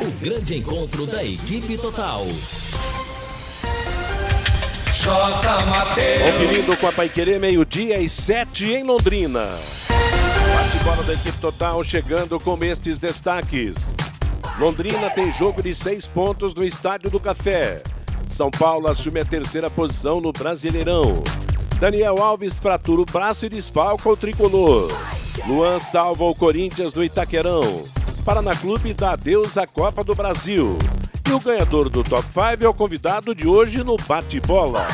O grande encontro da equipe total. Conferindo com a Paiquerê, meio-dia e sete em Londrina. Bate-bola da equipe total chegando com estes destaques. Londrina tem jogo de seis pontos no Estádio do Café. São Paulo assume a terceira posição no Brasileirão. Daniel Alves fratura o braço e desfalca o tricolor. Luan salva o Corinthians no Itaquerão. Paraná Clube dá adeus à Copa do Brasil. E o ganhador do Top 5 é o convidado de hoje no Bate-Bola.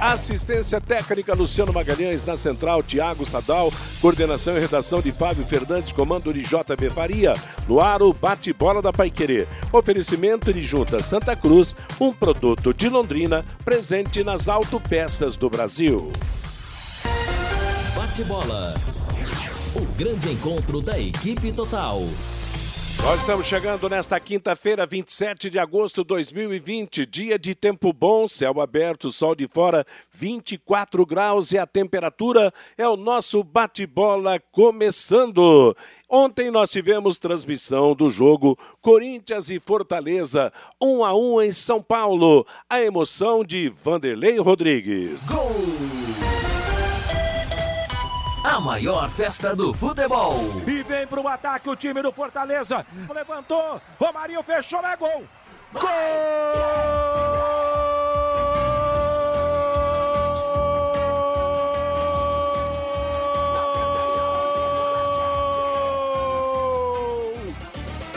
Assistência técnica Luciano Magalhães, na central Tiago Sadal, coordenação e redação de Fábio Fernandes, comando de JB Faria, no ar o bate-bola da Paiquerê. Oferecimento de Junta Santa Cruz, um produto de Londrina, presente nas autopeças do Brasil. Bate-bola. O grande encontro da equipe total. Nós estamos chegando nesta quinta-feira, 27 de agosto de 2020, dia de tempo bom, céu aberto, sol de fora, 24 graus e a temperatura é o nosso bate-bola começando. Ontem nós tivemos transmissão do jogo Corinthians e Fortaleza, 1 a 1 em São Paulo. A emoção de Vanderlei Rodrigues. Gol! A maior festa do futebol. E vem para o ataque o time do Fortaleza. Levantou, Romarinho fechou, é gol. Gol!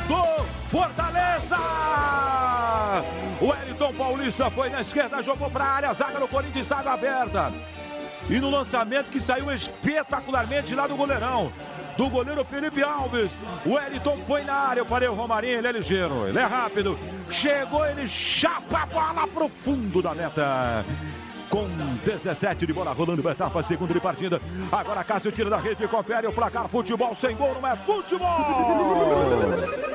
do Fortaleza! O Wellington Paulista foi na esquerda, jogou para a área, zaga do Corinthians estava aberta. E no lançamento que saiu espetacularmente lá do goleirão. Do goleiro Felipe Alves. O Wellington foi na área. Eu falei, o Romarinho, ele é ligeiro, ele é rápido. Chegou, ele chapa a bola pro fundo da meta. Com 17 de bola rolando, etapa segunda de partida. Agora Cássio tira da rede e confere o placar. Futebol sem gol não é futebol!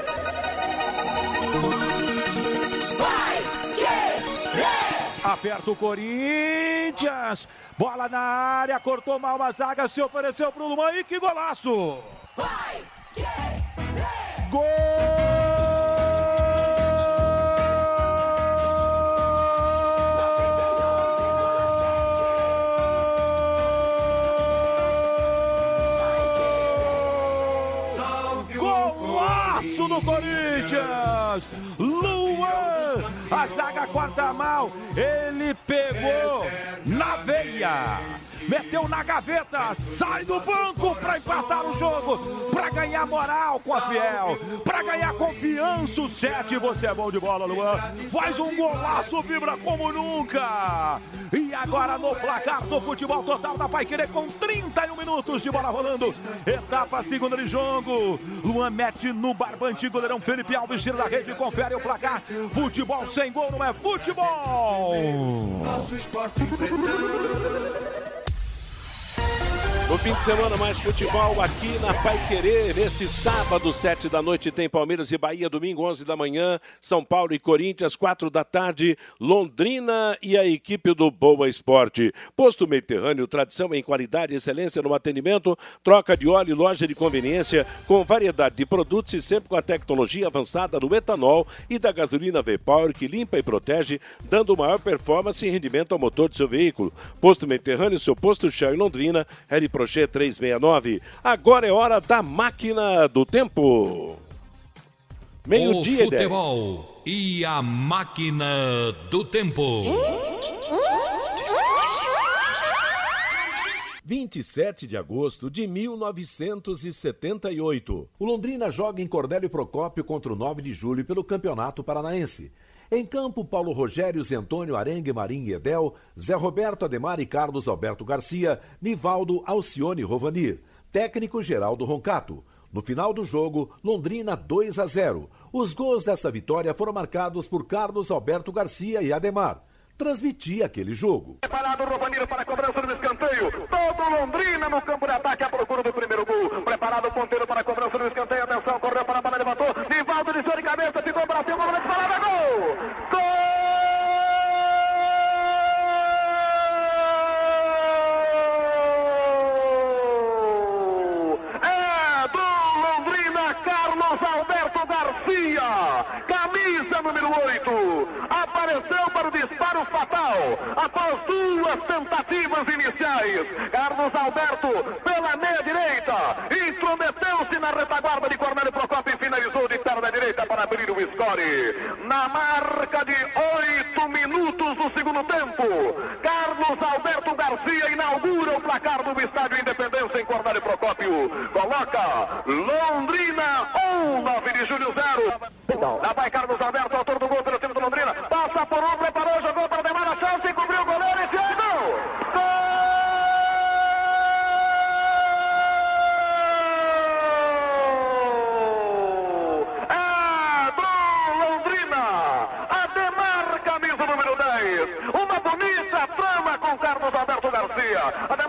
Aperta o Corinthians. Bola na área, cortou mal a zaga, se ofereceu pro Luan e que golaço! Gol! Golaço do Corinthians! A zaga corta mal, ele pegou na veia, meteu na gaveta, sai do banco para empatar o jogo, para ganhar moral com a Fiel, para ganhar confiança. O 7, você é bom de bola, Luan. Faz um golaço, vibra como nunca. E agora no placar do futebol total da Paiquerê com 31 minutos de bola rolando. Etapa segunda de jogo. Luan mete no barbante, goleirão Felipe Alves tira da rede, confere o placar. Futebol sem gol não é futebol. Nosso esporte No fim de semana, mais futebol aqui na Pai Querer. Neste sábado, sete da noite, tem Palmeiras e Bahia. Domingo, 11 da manhã, São Paulo e Corinthians, quatro da tarde, Londrina e a equipe do Boa Esporte. Posto Mediterrâneo, tradição em qualidade excelência no atendimento, troca de óleo loja de conveniência com variedade de produtos e sempre com a tecnologia avançada do etanol e da gasolina V-Power que limpa e protege, dando maior performance e rendimento ao motor de seu veículo. Posto Mediterrâneo, seu posto Shell em Londrina, L Projet 369. Agora é hora da máquina do tempo. Meio-dia O e 10. futebol e a máquina do tempo. 27 de agosto de 1978. O Londrina joga em Cordélio Procópio contra o 9 de julho pelo Campeonato Paranaense. Em campo, Paulo Rogério, Zentônio Arengue, Marim e Edel, Zé Roberto Ademar e Carlos Alberto Garcia, Nivaldo Alcione Rovanir. Técnico Geraldo Roncato. No final do jogo, Londrina 2 a 0. Os gols dessa vitória foram marcados por Carlos Alberto Garcia e Ademar. Transmitia aquele jogo. Preparado o Rovaniro para a cobrança do escanteio. Todo Londrina no campo de ataque à procura do primeiro gol. Preparado o ponteiro para a cobrança do escanteio. Atenção, correu para a bola, levantou. Nivaldo de de cabeça, ficou para cima, bola disparada, gol! Gol! camisa número 8, apareceu para o disparo fatal após duas tentativas iniciais. Carlos Alberto, pela meia direita, intrometeu-se na retaguarda de Cornélio Procopio e finalizou de perna direita para abrir o score. Na marca de oito minutos do segundo tempo, Carlos Alberto Garcia inaugura o placar do Estádio Independência em Cornélio Procópio. Coloca Londrina 1, 9 de julho 0. Lá vai Carlos Alberto, autor do gol pelo time do Londrina. Passa por um, preparou, jogou para Demar a chance, cobriu o goleiro e fez gol! Gol! É do Londrina! Ademar, camisa número 10. Uma bonita trama com Carlos Alberto Garcia. Ademar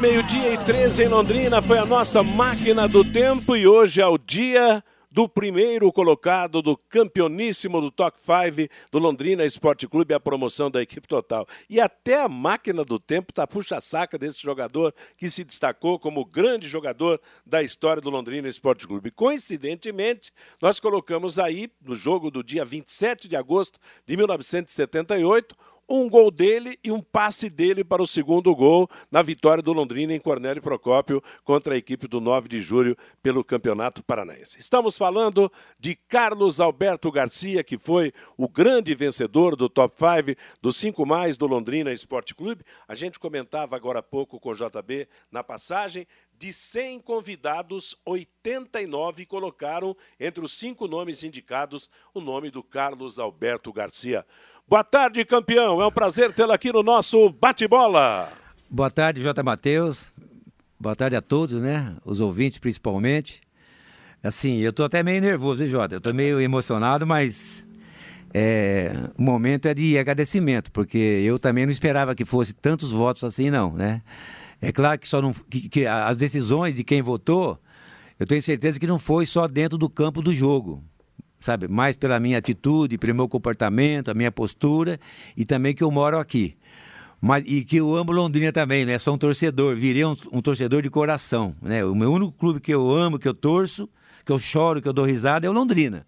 Meio-dia e 13 em Londrina, foi a nossa máquina do tempo e hoje é o dia do primeiro colocado do campeoníssimo do Top 5 do Londrina Esporte Clube, a promoção da equipe total. E até a máquina do tempo tá puxa-saca desse jogador que se destacou como grande jogador da história do Londrina Esporte Clube. Coincidentemente, nós colocamos aí, no jogo do dia 27 de agosto de 1978, um gol dele e um passe dele para o segundo gol na vitória do Londrina em Cornélio Procópio contra a equipe do 9 de julho pelo Campeonato Paranaense. Estamos falando de Carlos Alberto Garcia, que foi o grande vencedor do Top 5 dos 5 mais do Londrina Esporte Clube. A gente comentava agora há pouco com o JB na passagem. De 100 convidados, 89 colocaram entre os cinco nomes indicados o nome do Carlos Alberto Garcia. Boa tarde, campeão. É um prazer tê-lo aqui no nosso bate-bola. Boa tarde, J. Matheus. Boa tarde a todos, né? Os ouvintes, principalmente. Assim, eu tô até meio nervoso, hein, Jota? Eu tô meio emocionado, mas é, o momento é de agradecimento, porque eu também não esperava que fosse tantos votos assim, não, né? É claro que só não que, que as decisões de quem votou, eu tenho certeza que não foi só dentro do campo do jogo sabe? Mais pela minha atitude, pelo meu comportamento, a minha postura e também que eu moro aqui. Mas, e que eu amo Londrina também, né? Sou um torcedor, virei um, um, torcedor de coração, né? O meu único clube que eu amo, que eu torço, que eu choro, que eu dou risada é o Londrina.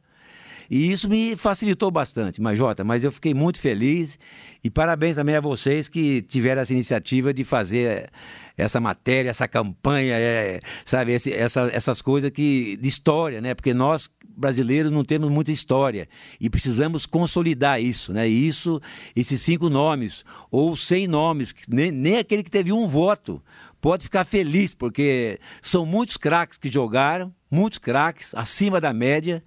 E isso me facilitou bastante, mas Jota, mas eu fiquei muito feliz e parabéns também a vocês que tiveram essa iniciativa de fazer essa matéria, essa campanha, é, sabe, esse, essa, essas coisas que de história, né? Porque nós brasileiros não temos muita história e precisamos consolidar isso, né? E isso, esses cinco nomes ou cem nomes, nem, nem aquele que teve um voto pode ficar feliz porque são muitos craques que jogaram, muitos craques acima da média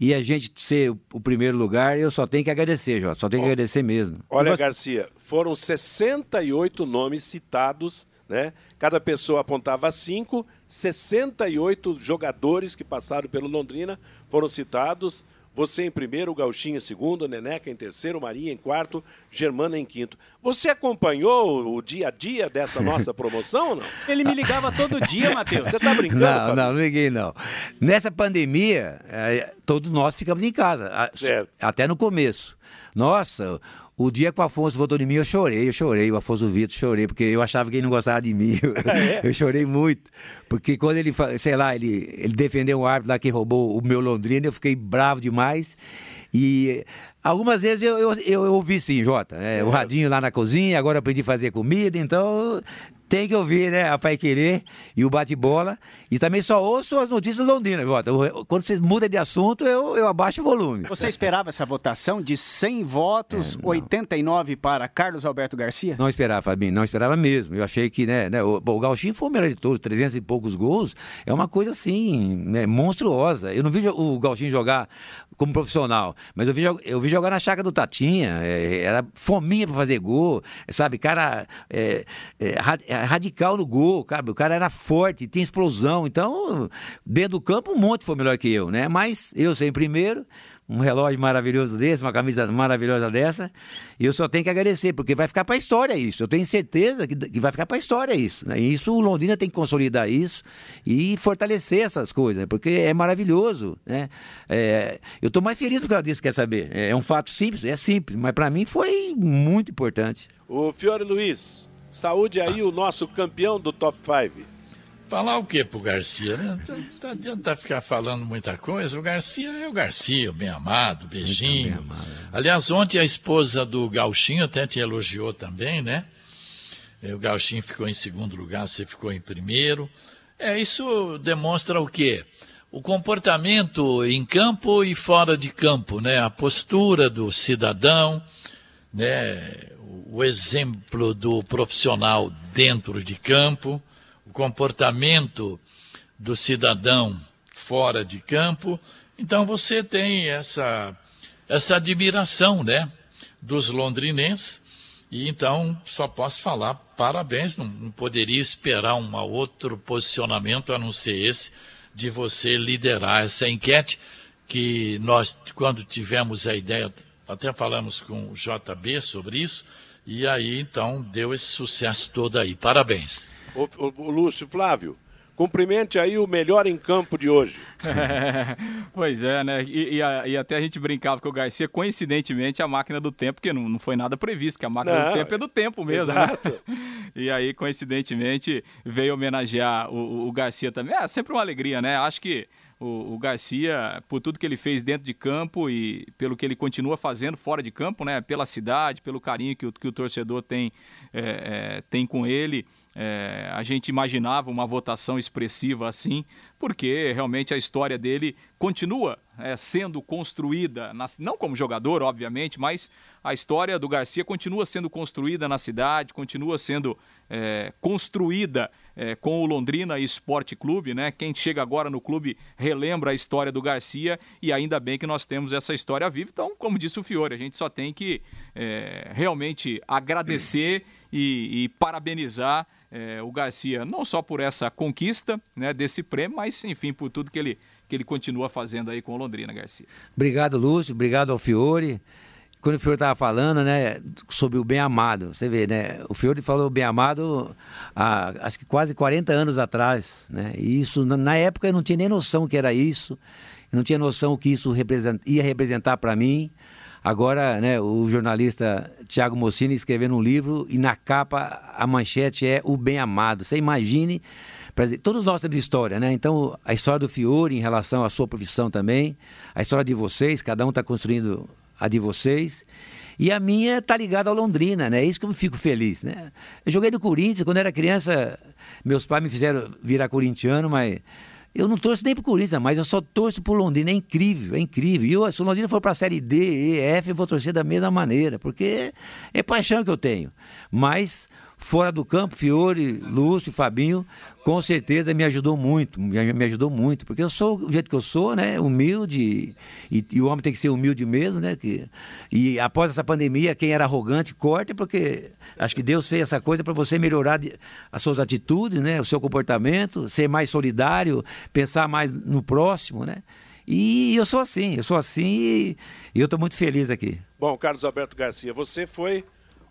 e a gente ser o primeiro lugar, eu só tenho que agradecer, Jota, só tenho que agradecer mesmo. Olha, Garcia, foram 68 nomes citados, né? Cada pessoa apontava cinco, 68 jogadores que passaram pelo Londrina foram citados. Você em primeiro, o Gauchinho em segundo, Neneca em terceiro, Marinha em quarto, Germana em quinto. Você acompanhou o dia a dia dessa nossa promoção ou não? Ele me ligava todo dia, Matheus. Você tá brincando? Não, não, não liguei não. Nessa pandemia, é, todos nós ficamos em casa. Certo. Até no começo. Nossa, o dia que o Afonso votou em mim, eu chorei, eu chorei. O Afonso Vitor, chorei, porque eu achava que ele não gostava de mim. Eu, chorei muito. Porque quando ele, sei lá, ele, ele defendeu um árbitro lá que roubou o meu Londrina, eu fiquei bravo demais. E algumas vezes eu, eu, eu, eu ouvi sim, Jota. É, o radinho lá na cozinha, agora eu aprendi a fazer comida, então tem que ouvir, né? A Pai Querer e o Bate-Bola. E também só ouço as notícias londrinas, Jota. Quando vocês mudam de assunto, eu, eu abaixo o volume. Você esperava essa votação de 100 votos, é, 89 para Carlos Alberto Garcia? Não esperava, Fabinho, não esperava mesmo. Eu achei que, né, né o, o Gauchinho foi o melhor de todos, 300 e poucos gols. É uma coisa assim, né, monstruosa. Eu não vi o Gauchinho jogar como profissional, mas eu vi, eu vi jogar na chácara do Tatinha. É, era fominha para fazer gol, sabe? Cara é, é, radical no gol, cara. O cara era forte, tinha explosão. Então, dentro do campo, um monte foi melhor que eu, né? Mas eu sei primeiro um relógio maravilhoso desse, uma camisa maravilhosa dessa. E eu só tenho que agradecer, porque vai ficar para a história isso. Eu tenho certeza que, que vai ficar para a história isso. Né? E isso o Londrina tem que consolidar isso e fortalecer essas coisas, né? porque é maravilhoso. Né? É, eu estou mais feliz por causa disso, quer saber? É, é um fato simples, é simples, mas para mim foi muito importante. O Fiore Luiz, saúde aí, o nosso campeão do Top 5. Falar o que pro Garcia, né? Não adianta ficar falando muita coisa. O Garcia é o Garcia, bem amado, beijinho. Bem amado. Aliás, ontem a esposa do Gauchinho até te elogiou também, né? É, o Gauchinho ficou em segundo lugar, você ficou em primeiro. É, isso demonstra o quê? O comportamento em campo e fora de campo, né? A postura do cidadão, né? O exemplo do profissional dentro de campo comportamento do cidadão fora de campo. Então você tem essa, essa admiração né, dos londrinenses. E então só posso falar parabéns, não, não poderia esperar um outro posicionamento a não ser esse de você liderar essa enquete que nós, quando tivemos a ideia, até falamos com o JB sobre isso, e aí então deu esse sucesso todo aí. Parabéns. O, o, o Lúcio Flávio, cumprimente aí o melhor em campo de hoje. pois é, né? E, e, a, e, até a gente brincava com o Garcia, coincidentemente, a máquina do tempo, que não, não foi nada previsto, que a máquina não, do tempo é do tempo mesmo. Né? Exato. Né? E aí, coincidentemente, veio homenagear o, o Garcia também. É sempre uma alegria, né? Acho que o, o, Garcia, por tudo que ele fez dentro de campo e pelo que ele continua fazendo fora de campo, né? Pela cidade, pelo carinho que o, que o torcedor tem, é, é, tem com ele. É, a gente imaginava uma votação expressiva assim, porque realmente a história dele continua é, sendo construída, não como jogador, obviamente, mas a história do Garcia continua sendo construída na cidade, continua sendo é, construída é, com o Londrina Esporte Clube, né? Quem chega agora no clube relembra a história do Garcia e ainda bem que nós temos essa história viva. Então, como disse o Fiore, a gente só tem que é, realmente agradecer e, e parabenizar é, o Garcia, não só por essa conquista né, desse prêmio, mas enfim, por tudo que ele, que ele continua fazendo aí com o Londrina, Garcia. Obrigado, Lúcio, obrigado ao Fiore. Quando o Fiore estava falando, né, sobre o bem amado, você vê, né, o Fiore falou bem amado há, acho que quase 40 anos atrás, né, e isso, na época eu não tinha nem noção que era isso, eu não tinha noção que isso represent, ia representar para mim, Agora, né, o jornalista Tiago Mossini escrevendo um livro e na capa a manchete é O Bem Amado. Você imagine, todos nós temos história, né? Então, a história do Fiore em relação à sua profissão também, a história de vocês, cada um está construindo a de vocês. E a minha está ligada ao Londrina, né? É isso que eu fico feliz, né? Eu joguei no Corinthians, quando era criança, meus pais me fizeram virar corintiano, mas eu não torço nem pro Corinthians, mas eu só torço pro Londrina. É incrível, é incrível. E eu, se o Londrina for para a Série D, E, F, eu vou torcer da mesma maneira, porque é paixão que eu tenho. Mas fora do campo, Fiore, Lúcio, Fabinho, com certeza me ajudou muito, me ajudou muito, porque eu sou o jeito que eu sou, né, humilde, e, e o homem tem que ser humilde mesmo, né, que, e após essa pandemia, quem era arrogante, corte, porque acho que Deus fez essa coisa para você melhorar as suas atitudes, né, o seu comportamento, ser mais solidário, pensar mais no próximo, né, e eu sou assim, eu sou assim e eu estou muito feliz aqui. Bom, Carlos Alberto Garcia, você foi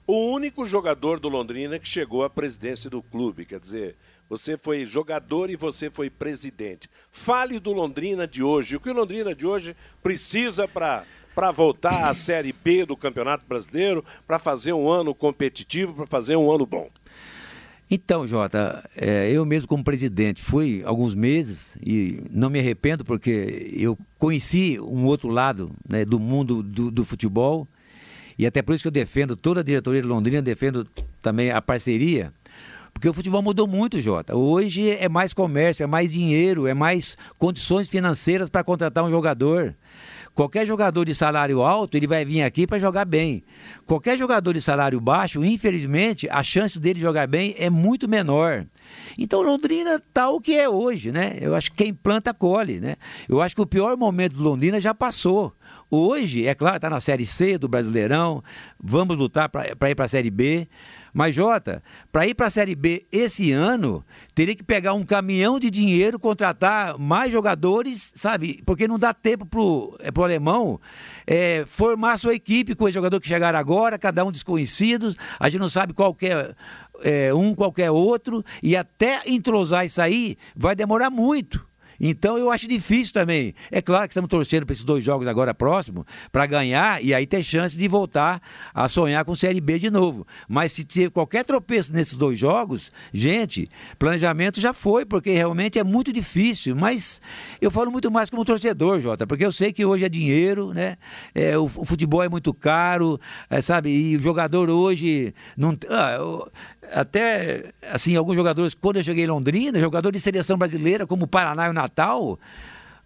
o único jogador do Londrina que chegou à presidência do clube. Quer dizer, você foi jogador e você foi presidente. Fale do Londrina de hoje. O que o Londrina de hoje precisa para para voltar à Série B do Campeonato Brasileiro, para fazer um ano competitivo, para fazer um ano bom? Então, Jota, é, eu mesmo como presidente fui alguns meses e não me arrependo porque eu conheci um outro lado né, do mundo do, do futebol e até por isso que eu defendo toda a diretoria de Londrina, defendo também a parceria, Porque o futebol mudou muito, Jota. Hoje é mais comércio, é mais dinheiro, é mais condições financeiras para contratar um jogador. Qualquer jogador de salário alto, ele vai vir aqui para jogar bem. Qualquer jogador de salário baixo, infelizmente, a chance dele jogar bem é muito menor. Então Londrina tá o que é hoje, né? Eu acho que quem planta colhe, né? Eu acho que o pior momento do Londrina já passou. Hoje, é claro, está na Série C do Brasileirão, vamos lutar para ir para a Série B. Mas, Jota, para ir para a Série B esse ano, teria que pegar um caminhão de dinheiro, contratar mais jogadores, sabe? Porque não dá tempo pro, é, pro alemão é, formar sua equipe com os jogadores que chegaram agora, cada um desconhecidos, a gente não sabe qual é, é um, qualquer outro, e até entrosar isso aí vai demorar muito. Então eu acho difícil também. É claro que estamos torcendo para esses dois jogos agora próximos para ganhar e aí ter chance de voltar a sonhar com Série B de novo. Mas se tiver qualquer tropeço nesses dois jogos, gente, planejamento já foi, porque realmente é muito difícil. Mas eu falo muito mais como torcedor, Jota, porque eu sei que hoje é dinheiro, né? É, o, o futebol é muito caro, é, sabe? E o jogador hoje não. Ah, eu, até, assim, alguns jogadores, quando eu cheguei em Londrina, jogador de seleção brasileira, como o Paraná e o Natal,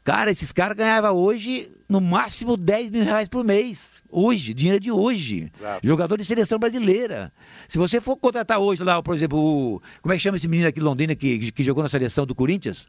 cara, esses caras ganhavam hoje, no máximo, 10 mil reais por mês. Hoje, dinheiro de hoje. Exato. Jogador de seleção brasileira. Se você for contratar hoje lá, por exemplo, o, como é que chama esse menino aqui em Londrina que, que jogou na seleção do Corinthians?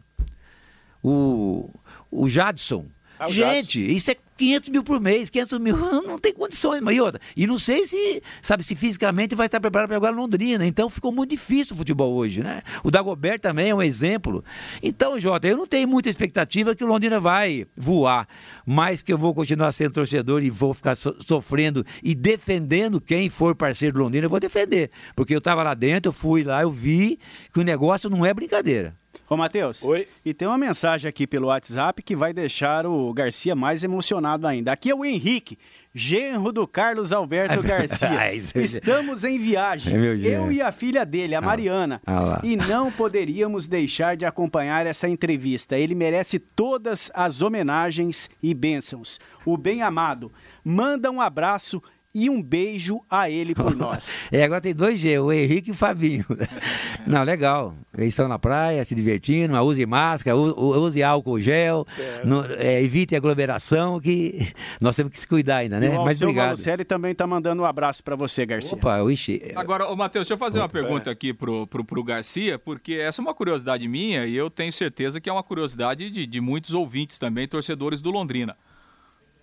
O, o Jadson. Ah, Gente, isso é 500 mil por mês, 500 mil, não tem condições, e outra. E não sei se, sabe, se fisicamente vai estar preparado para jogar Londrina. Então ficou muito difícil o futebol hoje, né? O Dagobert também é um exemplo. Então, Jota, eu não tenho muita expectativa que o Londrina vai voar, mas que eu vou continuar sendo torcedor e vou ficar so sofrendo e defendendo quem for parceiro do Londrina, eu vou defender. Porque eu estava lá dentro, eu fui lá, eu vi que o negócio não é brincadeira. Ô, Matheus. Oi. E tem uma mensagem aqui pelo WhatsApp que vai deixar o Garcia mais emocionado ainda. Aqui é o Henrique, genro do Carlos Alberto Garcia. Estamos em viagem. É eu e a filha dele, a ah, Mariana. Ah, e não poderíamos deixar de acompanhar essa entrevista. Ele merece todas as homenagens e bênçãos. O bem amado. Manda um abraço e um beijo a ele por nós. é, agora tem dois G, o Henrique e o Fabinho. Não, legal. Eles estão na praia, se divertindo, use máscara, use álcool gel, não, é, evite aglomeração, que nós temos que se cuidar ainda, né? E o Mas obrigado. Malucelli também está mandando um abraço para você, Garcia. Opa, ixi. Agora, ô, Matheus, deixa eu fazer uma pergunta aqui pro, pro, pro Garcia, porque essa é uma curiosidade minha e eu tenho certeza que é uma curiosidade de, de muitos ouvintes também, torcedores do Londrina.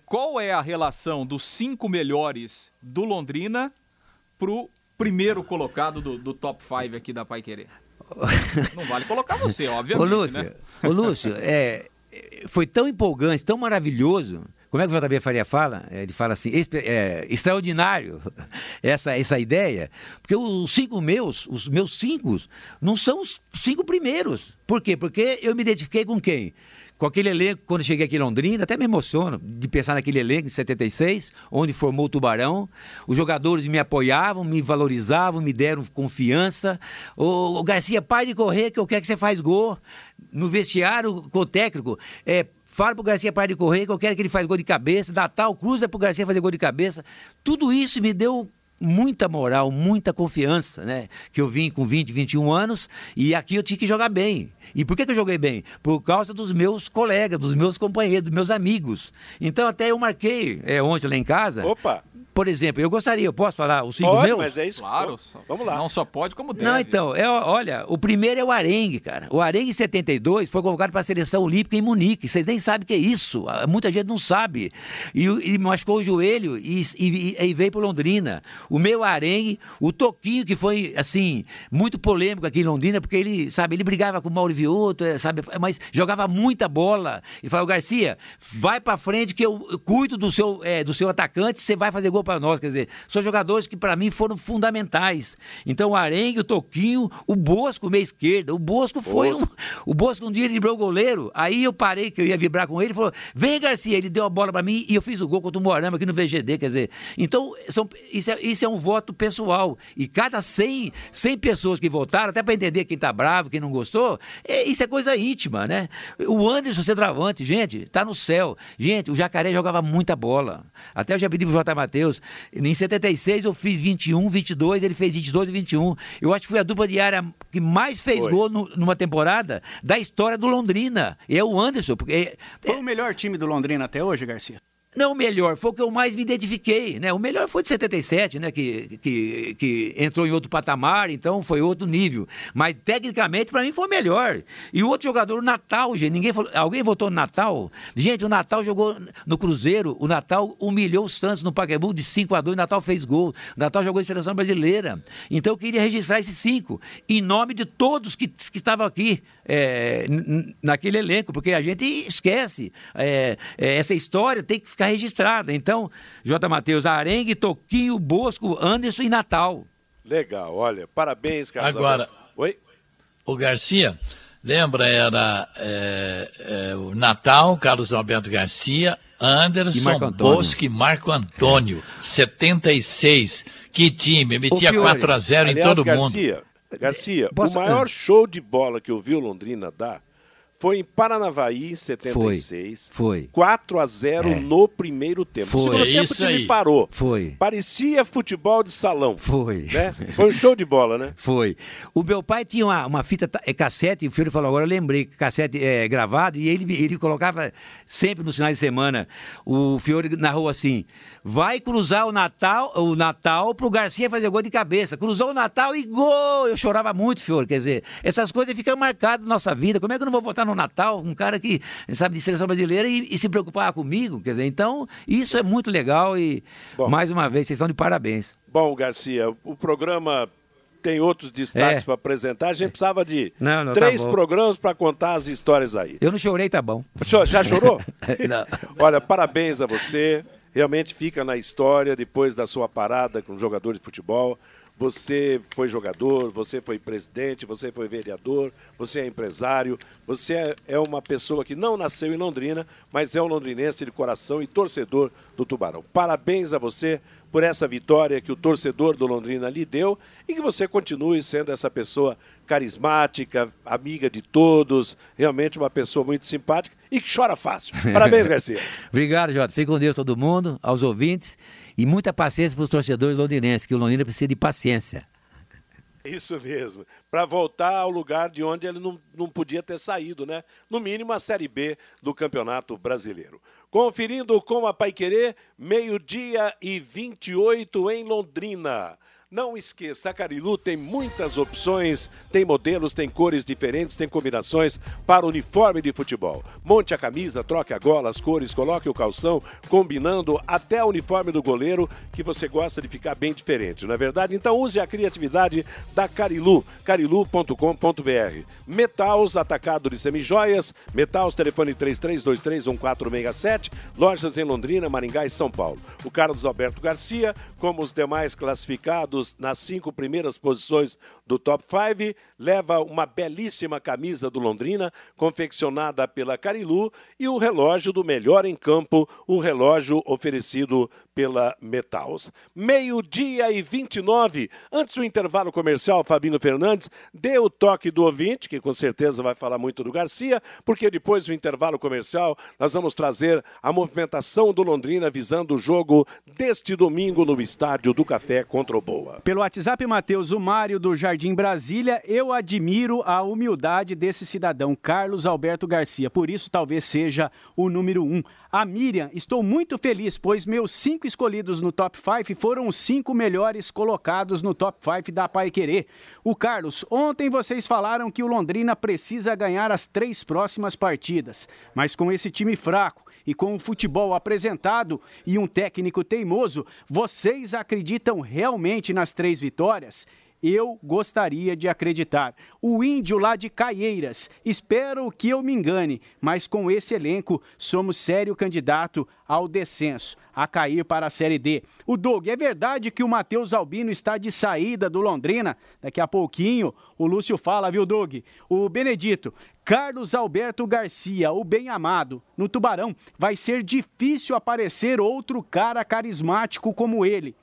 Qual é a relação dos cinco melhores do Londrina pro primeiro colocado do, do top 5 aqui da Pai Querer? Não vale colocar você, obviamente. Ô, Lúcio, né? ô, Lúcio é, foi tão empolgante, tão maravilhoso. Como é que o JB Faria fala? Ele fala assim, é, extraordinário essa, essa ideia, porque os cinco meus, os meus cinco, não são os cinco primeiros. Por quê? Porque eu me identifiquei com quem? Com aquele elenco, quando cheguei aqui em Londrina, até me emociono de pensar naquele elenco em 76, onde formou o Tubarão. Os jogadores me apoiavam, me valorizavam, me deram confiança. O, o Garcia, pare de correr, que eu quero que você faz gol. No vestiário, com o técnico, é, Fala pro Garcia parar de correr, que eu quero que ele faça gol de cabeça. Dá tal, cruza pro Garcia fazer gol de cabeça. Tudo isso me deu muita moral, muita confiança, né? Que eu vim com 20, 21 anos e aqui eu tinha que jogar bem. E por que, que eu joguei bem? Por causa dos meus colegas, dos meus companheiros, dos meus amigos. Então até eu marquei é, ontem lá em casa. Opa! Por exemplo, eu gostaria, eu posso falar os cinco pode, meus? mas é isso. Claro. Vamos lá. Não só pode, como deve. Não, então, é, olha, o primeiro é o Arengue, cara. O Arengue em 72 foi convocado para a seleção olímpica em Munique. Vocês nem sabem o que é isso. Ah, muita gente não sabe. E, e machucou o joelho e, e, e veio para Londrina. O meu Arengue, o Toquinho, que foi, assim, muito polêmico aqui em Londrina, porque ele, sabe, ele brigava com o Mauro Vioto, é, sabe, mas jogava muita bola. Ele falou, Garcia, vai para frente que eu cuido do seu, é, do seu atacante, você vai fazer gol para nós. Quer dizer, são jogadores que para mim foram fundamentais. Então o Arengue, o Toquinho, o Bosco, meia esquerda. O Bosco foi Bosco. um. O Bosco um dia ele o goleiro. Aí eu parei, que eu ia vibrar com ele, ele falou: vem, Garcia. Ele deu a bola para mim e eu fiz o gol contra o Moarama aqui no VGD. Quer dizer, então são, isso, é, isso é um voto pessoal. E cada 100, 100 pessoas que votaram, até para entender quem tá bravo, quem não gostou, é, isso é coisa íntima, né? O Anderson Centravante, gente, tá no céu. Gente, o Jacaré jogava muita bola. Até eu já pedi pro J. Matheus Matheus, em 76 eu fiz 21, 22, ele fez 22 e 21. Eu acho que foi a dupla diária que mais fez foi. gol no, numa temporada da história do Londrina. É o Anderson. Porque, foi o melhor time do Londrina até hoje, Garcia? Não o melhor, foi o que eu mais me identifiquei, né? O melhor foi de 77, né? Que, que, que entrou em outro patamar, então foi outro nível. Mas tecnicamente, para mim, foi o melhor. E o outro jogador, o Natal, gente. Ninguém falou, alguém votou no Natal? Gente, o Natal jogou no Cruzeiro, o Natal humilhou o Santos no Pacaembu de 5 a 2 o Natal fez gol. O Natal jogou em seleção brasileira. Então eu queria registrar esses cinco, em nome de todos que, que estavam aqui é, naquele elenco, porque a gente esquece. É, é, essa história tem que ficar registrada. Então, J. Matheus, Arengue, Toquinho, Bosco, Anderson e Natal. Legal, olha, parabéns, Carlos. Agora, Oi? o Garcia, lembra, era é, é, o Natal, Carlos Alberto Garcia, Anderson, Bosco e Marco Antônio, 76. Que time, metia 4 a 0 em todo Garcia, mundo. Garcia, Posso... o maior show de bola que eu vi o Londrina dar foi em Paranavaí, em 76. Foi. foi. 4 a 0 é. no primeiro tempo. Foi. No segundo é tempo o time aí. parou. Foi. Parecia futebol de salão. Foi. Né? Foi um show de bola, né? Foi. O meu pai tinha uma, uma fita é, cassete, o filho falou agora, eu lembrei, cassete é, gravado, e ele, ele colocava sempre nos finais de semana, o Fiore narrou assim, vai cruzar o Natal, o Natal pro Garcia fazer gol de cabeça. Cruzou o Natal e gol! Eu chorava muito, Fiore, quer dizer, essas coisas ficam marcadas na nossa vida. Como é que eu não vou votar no Natal, um cara que sabe de seleção brasileira e, e se preocupar comigo, quer dizer, então isso é muito legal e Bom. mais uma vez vocês estão de parabéns. Bom, Garcia, o programa tem outros destaques é. para apresentar. A gente precisava de não, não, tá três tá programas para contar as histórias aí. Eu não chorei, tá bom. Já chorou? Olha, parabéns a você. Realmente fica na história depois da sua parada com jogador de futebol. Você foi jogador, você foi presidente, você foi vereador, você é empresário, você é, é uma pessoa que não nasceu em Londrina, mas é um londrinense de coração e torcedor do Tubarão. Parabéns a você por essa vitória que o torcedor do Londrina lhe deu e que você continue sendo essa pessoa carismática, amiga de todos, realmente uma pessoa muito simpática e que chora fácil. Parabéns, Garcia. Obrigado, Jota. Fique com Deus todo mundo, aos ouvintes. E muita paciência para os torcedores londinenses, que o Londrina precisa de paciência. Isso mesmo. Para voltar ao lugar de onde ele não, não podia ter saído, né? No mínimo a Série B do Campeonato Brasileiro. Conferindo com a Paiquerê, meio-dia e 28 em Londrina. Não esqueça, Carilu tem muitas opções, tem modelos, tem cores diferentes, tem combinações para uniforme de futebol. Monte a camisa, troque a gola, as cores, coloque o calção, combinando até o uniforme do goleiro que você gosta de ficar bem diferente, não é verdade? Então use a criatividade da Carilu, carilu.com.br. Metals, atacado de semijoias, Metals, telefone 33231467, lojas em Londrina, Maringá e São Paulo. O Carlos Alberto Garcia, como os demais classificados, nas cinco primeiras posições do top 5, leva uma belíssima camisa do Londrina, confeccionada pela Carilu, e o relógio do melhor em campo, o relógio oferecido pela Metals. Meio-dia e 29. Antes do intervalo comercial, Fabino Fernandes dê o toque do ouvinte, que com certeza vai falar muito do Garcia, porque depois do intervalo comercial nós vamos trazer a movimentação do Londrina visando o jogo deste domingo no Estádio do Café contra o Pelo WhatsApp, Matheus, o Mário do Jardim Brasília, eu admiro a humildade desse cidadão, Carlos Alberto Garcia. Por isso, talvez seja o número um. A Miriam, estou muito feliz, pois meus cinco escolhidos no top 5 foram os cinco melhores colocados no top 5 da Pai Querer. O Carlos, ontem vocês falaram que o Londrina precisa ganhar as três próximas partidas, mas com esse time fraco e com o futebol apresentado e um técnico teimoso, vocês acreditam realmente nas três vitórias? Eu gostaria de acreditar. O índio lá de Caieiras, espero que eu me engane, mas com esse elenco somos sério candidato ao descenso, a cair para a Série D. O Doug, é verdade que o Matheus Albino está de saída do Londrina? Daqui a pouquinho o Lúcio fala, viu, Doug? O Benedito, Carlos Alberto Garcia, o bem amado, no Tubarão, vai ser difícil aparecer outro cara carismático como ele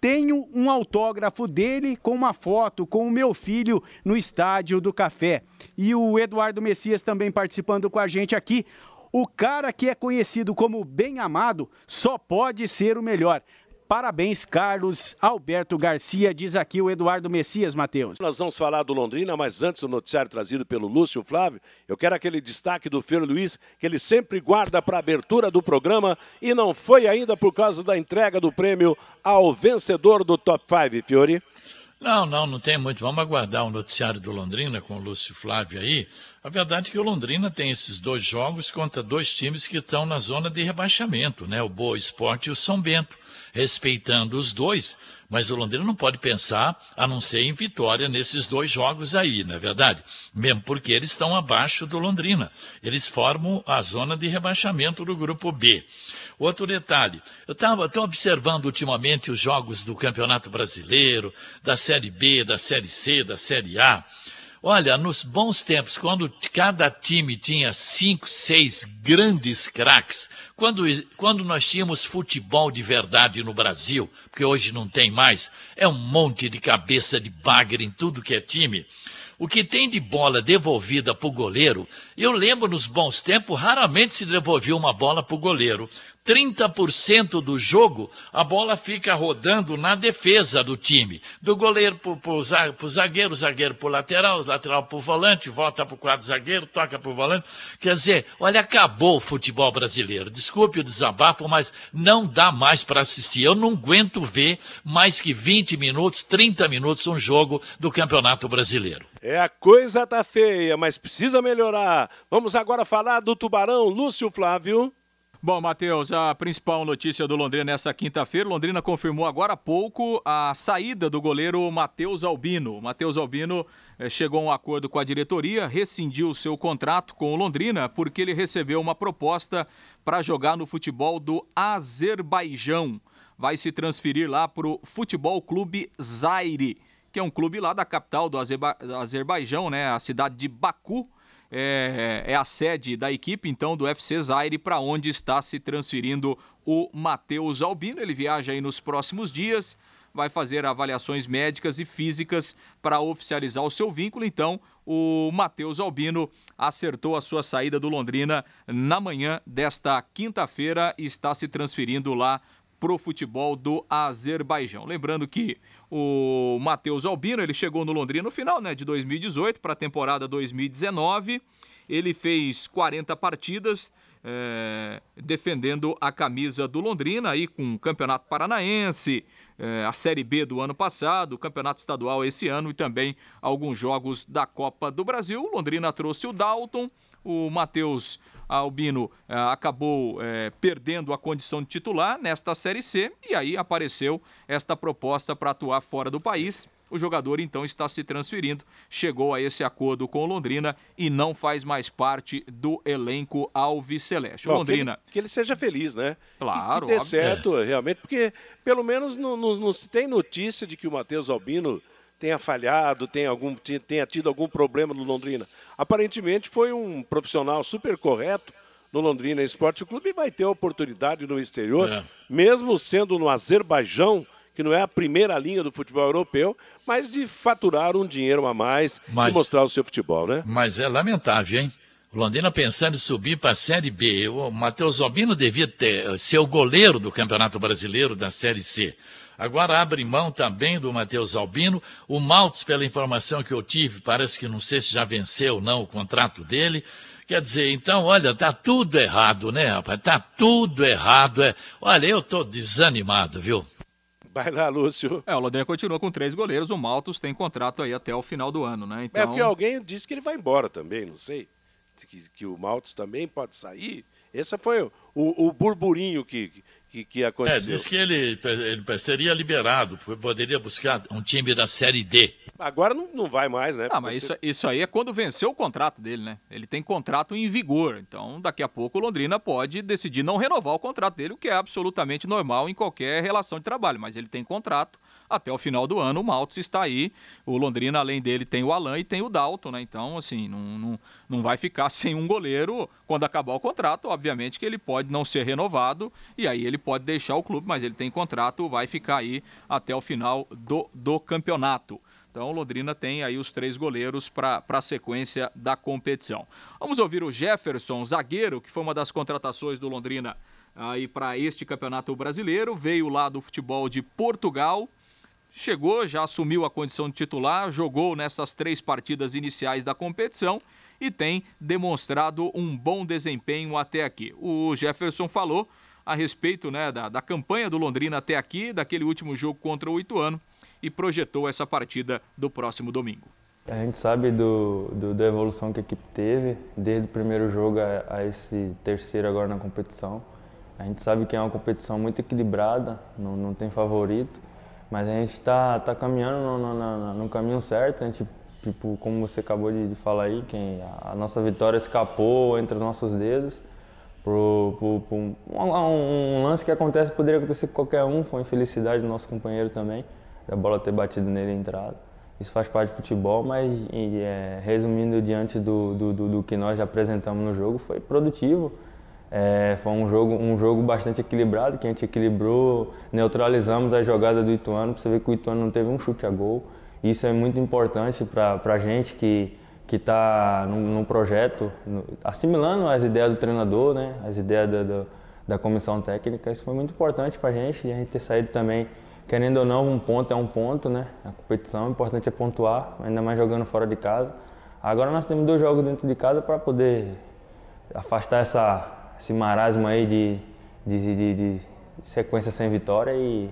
tenho um autógrafo dele com uma foto com o meu filho no estádio do Café. E o Eduardo Messias também participando com a gente aqui. O cara que é conhecido como bem amado só pode ser o melhor. Parabéns, Carlos Alberto Garcia, diz aqui o Eduardo Messias, Matheus. Nós vamos falar do Londrina, mas antes do noticiário trazido pelo Lúcio Flávio, eu quero aquele destaque do Fer Luiz, que ele sempre guarda para a abertura do programa e não foi ainda por causa da entrega do prêmio ao vencedor do Top 5, Fiore. Não, não, não tem muito. Vamos aguardar o noticiário do Londrina com o Lúcio Flávio aí. A verdade é que o Londrina tem esses dois jogos contra dois times que estão na zona de rebaixamento, né? O Boa Esporte e o São Bento. Respeitando os dois, mas o Londrina não pode pensar a não ser em vitória nesses dois jogos aí, não é verdade? Mesmo porque eles estão abaixo do Londrina. Eles formam a zona de rebaixamento do grupo B. Outro detalhe, eu estava observando ultimamente os jogos do Campeonato Brasileiro, da Série B, da Série C, da Série A. Olha, nos bons tempos, quando cada time tinha cinco, seis grandes craques, quando, quando nós tínhamos futebol de verdade no Brasil, porque hoje não tem mais, é um monte de cabeça de bagre em tudo que é time. O que tem de bola devolvida para o goleiro, eu lembro nos bons tempos, raramente se devolvia uma bola para o goleiro. 30% do jogo, a bola fica rodando na defesa do time. Do goleiro para o zagueiro, zagueiro para o lateral, lateral para o volante, volta para o quadro zagueiro, toca para o volante. Quer dizer, olha, acabou o futebol brasileiro. Desculpe o desabafo, mas não dá mais para assistir. Eu não aguento ver mais que 20 minutos, 30 minutos um jogo do Campeonato Brasileiro. É, a coisa tá feia, mas precisa melhorar. Vamos agora falar do Tubarão, Lúcio Flávio. Bom, Matheus, a principal notícia do Londrina nessa quinta-feira, Londrina confirmou agora há pouco a saída do goleiro Matheus Albino. Matheus Albino eh, chegou a um acordo com a diretoria, rescindiu seu contrato com o Londrina porque ele recebeu uma proposta para jogar no futebol do Azerbaijão. Vai se transferir lá para o Futebol Clube Zaire, que é um clube lá da capital do, Azerba Azerbaijão, né, a cidade de Baku é, é a sede da equipe, então, do FC Zaire, para onde está se transferindo o Matheus Albino. Ele viaja aí nos próximos dias, vai fazer avaliações médicas e físicas para oficializar o seu vínculo. Então, o Matheus Albino acertou a sua saída do Londrina na manhã desta quinta-feira e está se transferindo lá para o futebol do Azerbaijão. Lembrando que o Matheus Albino, ele chegou no Londrina no final né, de 2018 para a temporada 2019. Ele fez 40 partidas é, defendendo a camisa do Londrina aí com o Campeonato Paranaense, é, a Série B do ano passado, o Campeonato Estadual esse ano e também alguns jogos da Copa do Brasil. O Londrina trouxe o Dalton, o Matheus Albino eh, acabou eh, perdendo a condição de titular nesta Série C e aí apareceu esta proposta para atuar fora do país. O jogador então está se transferindo, chegou a esse acordo com o Londrina e não faz mais parte do elenco Alves Celeste. Bom, Londrina. Que ele, que ele, seja feliz, né? Claro. Que, que dê certo, é. realmente, porque pelo menos não, não, não se tem notícia de que o Matheus Albino tenha falhado, tenha, algum, tenha tido algum problema no Londrina. Aparentemente foi um profissional super correto no Londrina Esporte Clube e vai ter oportunidade no exterior, é. mesmo sendo no Azerbaijão, que não é a primeira linha do futebol europeu, mas de faturar um dinheiro a mais mas, e mostrar o seu futebol, né? Mas é lamentável, hein? O Londrina pensando em subir para a Série B. O Matheus Albino devia ter, ser o goleiro do Campeonato Brasileiro da Série C. Agora abre mão também do Matheus Albino. O Maltz, pela informação que eu tive, parece que não sei se já venceu ou não o contrato dele. Quer dizer, então, olha, tá tudo errado, né, rapaz? Tá tudo errado. É... Olha, eu tô desanimado, viu? Vai lá, Lúcio. É, o Londrina continua com três goleiros. O Maltos tem contrato aí até o final do ano, né? Então... É porque alguém disse que ele vai embora também, não sei. Que, que o Maltos também pode sair. Esse foi o, o burburinho que, que, que aconteceu. É, disse que ele, ele seria liberado, poderia buscar um time da Série D. Agora não, não vai mais, né? Ah, mas isso, isso aí é quando venceu o contrato dele, né? Ele tem contrato em vigor. Então, daqui a pouco o Londrina pode decidir não renovar o contrato dele, o que é absolutamente normal em qualquer relação de trabalho. Mas ele tem contrato até o final do ano. O Maltz está aí. O Londrina, além dele, tem o Alan e tem o Dalton, né? Então, assim, não, não, não vai ficar sem um goleiro quando acabar o contrato. Obviamente que ele pode não ser renovado e aí ele pode deixar o clube, mas ele tem contrato, vai ficar aí até o final do, do campeonato. Então, Londrina tem aí os três goleiros para a sequência da competição. Vamos ouvir o Jefferson, zagueiro, que foi uma das contratações do Londrina aí para este campeonato brasileiro, veio lá do futebol de Portugal, chegou, já assumiu a condição de titular, jogou nessas três partidas iniciais da competição e tem demonstrado um bom desempenho até aqui. O Jefferson falou a respeito né, da, da campanha do Londrina até aqui, daquele último jogo contra o Ituano e projetou essa partida do próximo domingo. A gente sabe do, do, da evolução que a equipe teve, desde o primeiro jogo a, a, esse terceiro agora na competição. A gente sabe que é uma competição muito equilibrada, não, não tem favorito, mas a gente está tá caminhando no, no, no, caminho certo. A gente, tipo, como você acabou de, de falar aí, quem, a, a nossa vitória escapou entre os nossos dedos. Por, por, por um, um, lance que acontece, poderia acontecer com qualquer um, foi infelicidade do nosso companheiro também, a bola ter batido nele e entrado isso faz parte do futebol, mas é, resumindo diante do, do, do, do, que nós apresentamos no jogo, foi produtivo. É, foi um jogo, um jogo bastante equilibrado, que a gente equilibrou, neutralizamos a jogada do Ituano. Você vê que o Ituano não teve um chute a gol. Isso é muito importante para a gente que que está num, projeto, no, assimilando as ideias do treinador, né, as ideias da, da, da comissão técnica. Isso foi muito importante para a gente, a gente ter saído também querendo ou não, um ponto é um ponto, né? A competição, o importante é pontuar, ainda mais jogando fora de casa. Agora nós temos dois jogos dentro de casa para poder afastar essa, esse marasmo aí de, de, de, de sequência sem vitória e,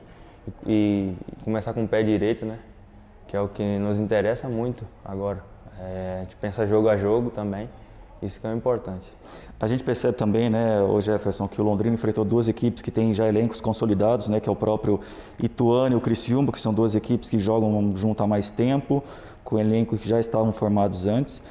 e, começar com o pé direito, né? Que é o que nos interessa muito agora. É, a gente pensa jogo a jogo também. Isso que é importante. A gente percebe também, né, o Jefferson, que o Londrina enfrentou duas equipes que têm já elencos consolidados, né, que é o próprio Ituano e o Criciúma, que são duas equipes que jogam junto há mais tempo, com elencos que já estavam formados antes.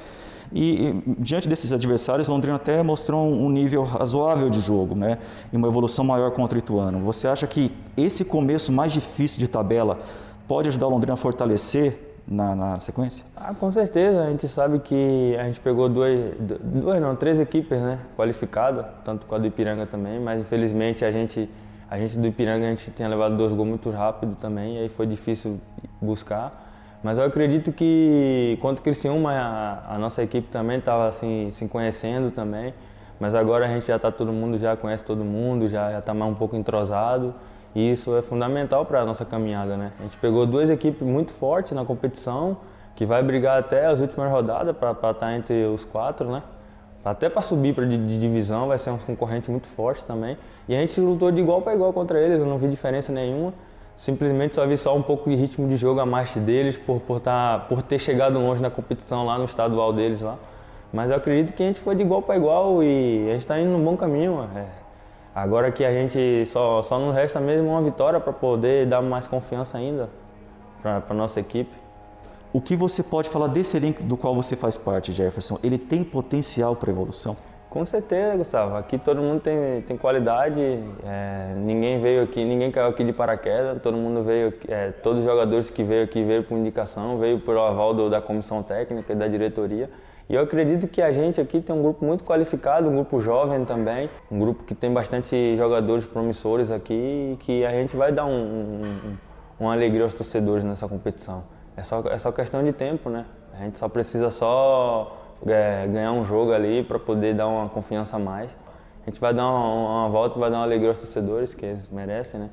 E, e, diante desses adversários, Londrina até mostrou um nível razoável de jogo, né? E uma evolução maior contra o Ituano. Você acha que esse começo mais difícil de tabela pode ajudar o Londrina a fortalecer na, na, sequência? Ah, com certeza. A gente sabe que a gente pegou duas, duas não, três equipes né, qualificadas, tanto com a do Ipiranga também, mas infelizmente a gente, a gente do Ipiranga a gente tinha levado dois gols muito rápido também, e aí foi difícil buscar. Mas eu acredito que quanto Criciúma, a, a nossa equipe também estava assim, se conhecendo também, mas agora a gente já está todo mundo, já conhece todo mundo, já está mais um pouco entrosado. E isso é fundamental para a nossa caminhada, né? A gente pegou duas equipes muito fortes na competição, que vai brigar até as últimas rodadas para estar tá entre os quatro, né? Até para subir para de, de, divisão vai ser um concorrente muito forte também. E a gente lutou de igual para igual contra eles, eu não vi diferença nenhuma. Simplesmente só vi só um pouco de ritmo de jogo a mais deles por, por, tá, por ter chegado longe na competição lá no estadual deles lá. Mas eu acredito que a gente foi de igual para igual e a gente está indo no bom caminho. É. Agora que a gente só, só não resta mesmo uma vitória para poder dar mais confiança ainda para nossa equipe. O que você pode falar desse elenco do qual você faz parte, Jefferson? Ele tem potencial para evolução? Com certeza, Gustavo. Aqui todo mundo tem, tem qualidade. É, ninguém veio aqui, ninguém caiu aqui de paraquedas. Todo mundo veio, é, todos os jogadores que veio aqui veio por indicação, veio pelo aval do, da comissão técnica e da diretoria. E eu acredito que a gente aqui tem um grupo muito qualificado, um grupo jovem também, um grupo que tem bastante jogadores promissores aqui e que a gente vai dar um, um, uma alegria aos torcedores nessa competição. É só, é só questão de tempo, né? A gente só precisa só é, ganhar um jogo ali para poder dar uma confiança a mais. A gente vai dar uma, uma volta e vai dar uma alegria aos torcedores, que eles merecem, né?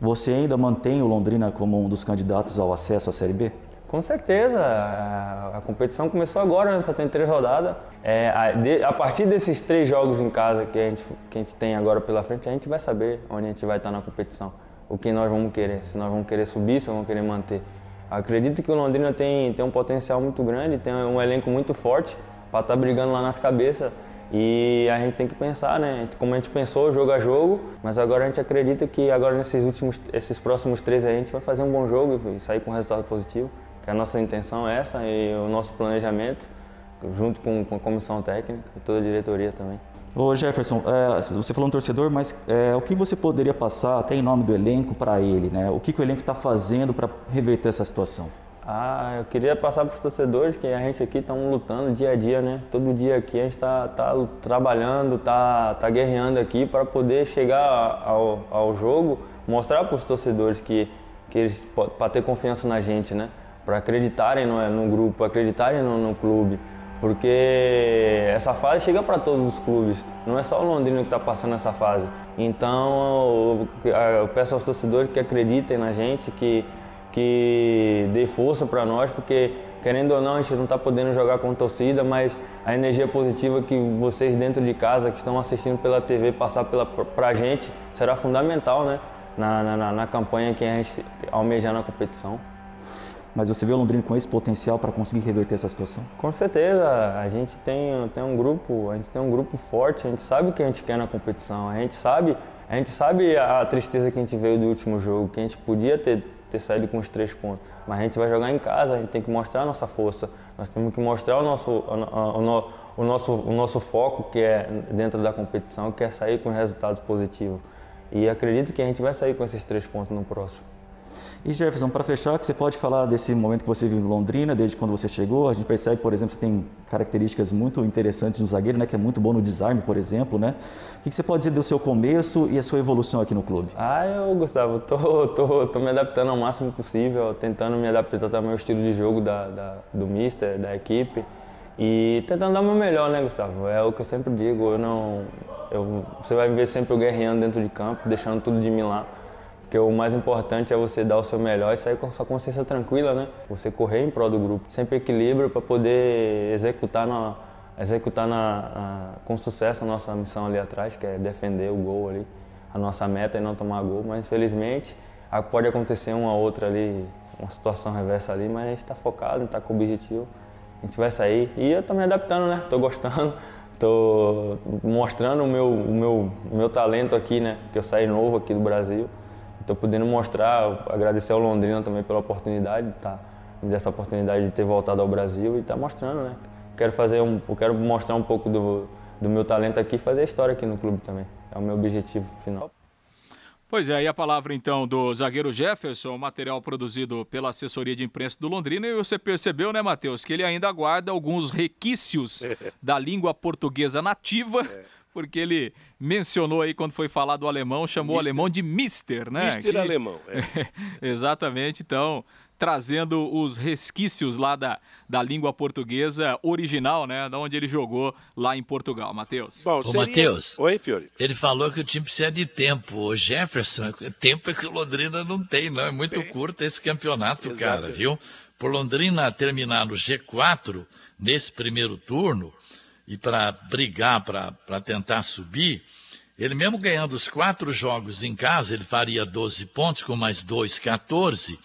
Você ainda mantém o Londrina como um dos candidatos ao acesso à Série B? Com certeza, a, competição começou agora, né? só tem três rodadas. É, a, de, a, partir desses três jogos em casa que a, gente, que a gente tem agora pela frente, a gente vai saber onde a gente vai estar na competição, o que nós vamos querer, se nós vamos querer subir, se vamos querer manter. Acredito que o Londrina tem, tem um potencial muito grande, tem um elenco muito forte para estar tá brigando lá nas cabeças. E a gente tem que pensar, né? Como a gente pensou jogo a jogo, mas agora a gente acredita que agora nesses últimos, esses próximos três a gente vai fazer um bom jogo e sair com um resultado positivo que a nossa intenção é essa e o nosso planejamento, junto com, com a comissão técnica e toda a diretoria também. Ô Jefferson, é, você falou um torcedor, mas é, o que você poderia passar até em nome do elenco para ele? Né? O que, que o elenco está fazendo para reverter essa situação? Ah, eu queria passar para os torcedores que a gente aqui está lutando dia a dia, né? Todo dia aqui a gente está tá trabalhando, está tá guerreando aqui para poder chegar ao, ao jogo, mostrar para os torcedores que, que eles para ter confiança na gente, né? para acreditarem no, no, grupo, acreditarem no, no, clube. Porque essa fase chega para todos os clubes, não é só o Londrina que está passando essa fase. Então eu peço aos torcedores que acreditem na gente, que, que dê força para nós, porque querendo ou não a gente não está podendo jogar com torcida, mas a energia positiva que vocês dentro de casa, que estão assistindo pela TV, passar para a gente será fundamental né? na, na, na campanha que a gente almejar na competição. Mas você vê o Londrina com esse potencial para conseguir reverter essa situação? Com certeza, a gente tem, tem um grupo, a gente tem um grupo forte, a gente sabe o que a gente quer na competição, a gente sabe, a gente sabe a tristeza que a gente veio do último jogo, que a gente podia ter, ter saído com os três pontos, mas a gente vai jogar em casa, a gente tem que mostrar a nossa força, nós temos que mostrar o nosso, o, o, o nosso, o nosso foco que é dentro da competição, que é sair com resultados positivos. E acredito que a gente vai sair com esses três pontos no próximo. E Jefferson, para fechar, que você pode falar desse momento que você vive em Londrina, desde quando você chegou? A gente percebe, por exemplo, que você tem características muito interessantes no zagueiro, né, que é muito bom no desarme, por exemplo, né? O que você pode dizer do seu começo e a sua evolução aqui no clube? Ah, eu, Gustavo, tô, tô, tô me adaptando ao máximo possível, tentando me adaptar ao estilo de jogo da, da, do mister, da equipe e tentando dar o meu melhor, né, Gustavo? É o que eu sempre digo, eu não... Eu, você vai ver sempre eu guerreando dentro de campo, deixando tudo de mim lá porque o mais importante é você dar o seu melhor e sair com a sua consciência tranquila, né? Você correr em prol do grupo. Sempre equilíbrio para poder executar, na, executar na, com sucesso a nossa missão ali atrás, que é defender o gol ali. A nossa meta é não tomar gol, mas infelizmente pode acontecer uma outra ali, uma situação reversa ali, mas a gente está focado, está com o objetivo. A gente vai sair e eu estou me adaptando, né? Estou gostando, estou mostrando o meu, o meu, o meu talento aqui, né? Que eu saí novo aqui do Brasil. Estou podendo mostrar, agradecer ao Londrina também pela oportunidade, tá? Me dessa oportunidade de ter voltado ao Brasil e estar tá mostrando, né? Quero fazer um, eu quero mostrar um pouco do, do meu talento aqui e fazer história aqui no clube também. É o meu objetivo final. Pois é, aí a palavra então do zagueiro Jefferson, material produzido pela assessoria de imprensa do Londrina, e você percebeu, né, Matheus, que ele ainda guarda alguns requisitos da língua portuguesa nativa. É porque ele mencionou aí quando foi falar do alemão, chamou Mister. o alemão de Mister, né? Mister que... alemão. É. Exatamente, então trazendo os resquícios lá da, da língua portuguesa original, né? Da onde ele jogou lá em Portugal, Matheus. Bom, seria... Ô, Matheus. Oi, Fiore. Ele falou que o time precisa de tempo. O Jefferson, tempo é que o Londrina não tem, não. É muito tem. curto esse campeonato, Exato. cara, viu? Por Londrina terminar no G4 nesse primeiro turno, e para brigar, para tentar subir, ele mesmo ganhando os quatro jogos em casa, ele faria 12 pontos, com mais dois, 14.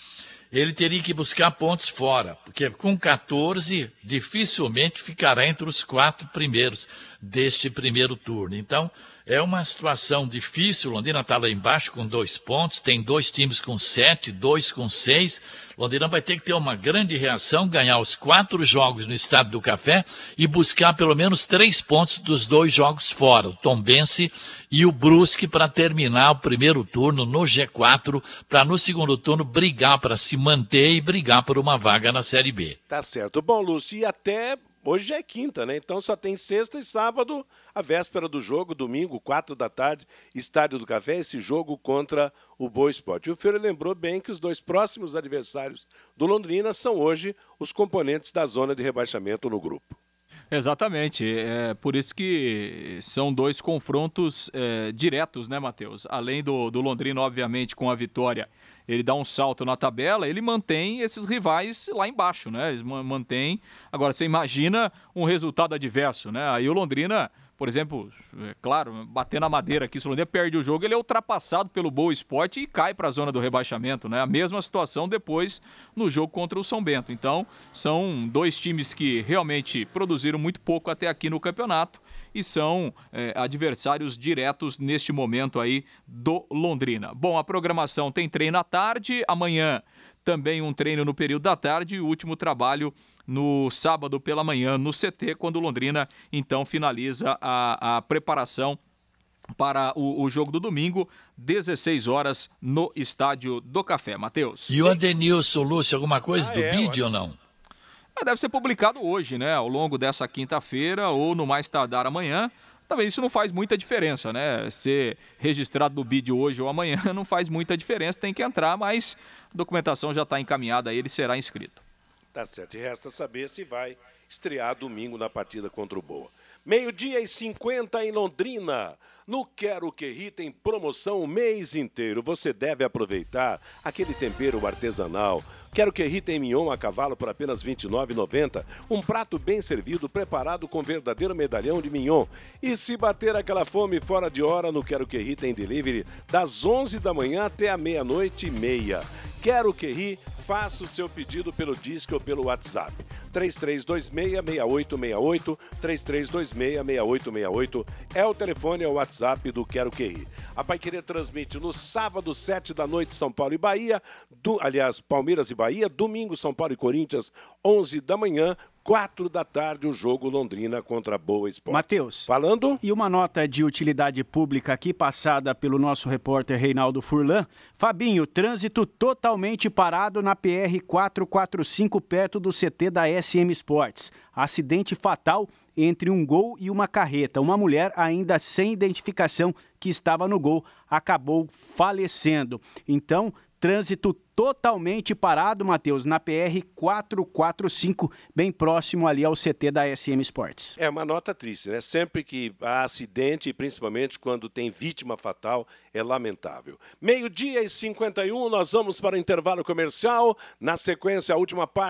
Ele teria que buscar pontos fora, porque com 14 dificilmente ficará entre os quatro primeiros deste primeiro turno. Então, é uma situação difícil. Londrina está lá embaixo com dois pontos, tem dois times com sete, dois com seis. Londrina vai ter que ter uma grande reação, ganhar os quatro jogos no Estado do Café e buscar pelo menos três pontos dos dois jogos fora, o Tombense e o Brusque, para terminar o primeiro turno no G4, para no segundo turno brigar para se manter e brigar por uma vaga na Série B. Tá certo. Bom, Lúcio, e até hoje já é quinta, né? Então só tem sexta e sábado a véspera do jogo, domingo, quatro da tarde, Estádio do Café, esse jogo contra o Boa Esporte. E o Fiore lembrou bem que os dois próximos adversários do Londrina são hoje os componentes da zona de rebaixamento no grupo. Exatamente, é por isso que são dois confrontos é, diretos, né, Matheus? Além do, do Londrina, obviamente, com a vitória, ele dá um salto na tabela, ele mantém esses rivais lá embaixo, né? Eles mantém. Agora, você imagina um resultado adverso, né? Aí o Londrina por exemplo, é claro, bater na madeira aqui, se o Londrina perde o jogo, ele é ultrapassado pelo Boa Esporte e cai para a zona do rebaixamento, né? A mesma situação depois no jogo contra o São Bento. Então, são dois times que realmente produziram muito pouco até aqui no campeonato e são é, adversários diretos neste momento aí do Londrina. Bom, a programação tem treino à tarde, amanhã também um treino no período da tarde e o último trabalho no sábado pela manhã no CT, quando o Londrina então finaliza a, a preparação para o, o, jogo do domingo, 16 horas no Estádio do Café. Matheus. E o Adenilson Lúcio, alguma coisa ah, do é, vídeo ou não? Ah, deve ser publicado hoje, né? Ao longo dessa quinta-feira ou no mais tardar amanhã. Também isso não faz muita diferença, né? Ser registrado no vídeo hoje ou amanhã não faz muita diferença, tem que entrar, mas a documentação já está encaminhada, ele será inscrito. Tá certo. E resta saber se vai estrear domingo na partida contra o Boa. Meio-dia e 50 em Londrina. No Quero Que Ri tem promoção o mês inteiro. Você deve aproveitar aquele tempero artesanal. Quero Que Ri tem mignon a cavalo por apenas R$ 29,90. Um prato bem servido, preparado com verdadeiro medalhão de mignon. E se bater aquela fome fora de hora, no Quero Que Ri tem delivery das 11 da manhã até a meia-noite e meia. Quero Que Ri, faça o seu pedido pelo disco ou pelo WhatsApp. 3326-6868, 3326-6868 é o telefone, é o WhatsApp do Quero Que Ri. A Pai Querer transmite no sábado, 7 da noite, São Paulo e Bahia, do, aliás, Palmeiras e Bahia, domingo, São Paulo e Corinthians, 11 da manhã, quatro da tarde, o jogo Londrina contra Boa Esporte. Matheus. Falando? E uma nota de utilidade pública aqui passada pelo nosso repórter Reinaldo Furlan. Fabinho, trânsito totalmente parado na PR 445 perto do CT da SM Sports. Acidente fatal entre um gol e uma carreta. Uma mulher ainda sem identificação que estava no gol acabou falecendo. Então, trânsito totalmente parado, Matheus, na PR 445, bem próximo ali ao CT da SM Sports. É uma nota triste, né? Sempre que há acidente, principalmente quando tem vítima fatal, é lamentável. Meio-dia e 51, nós vamos para o intervalo comercial. Na sequência, a última parte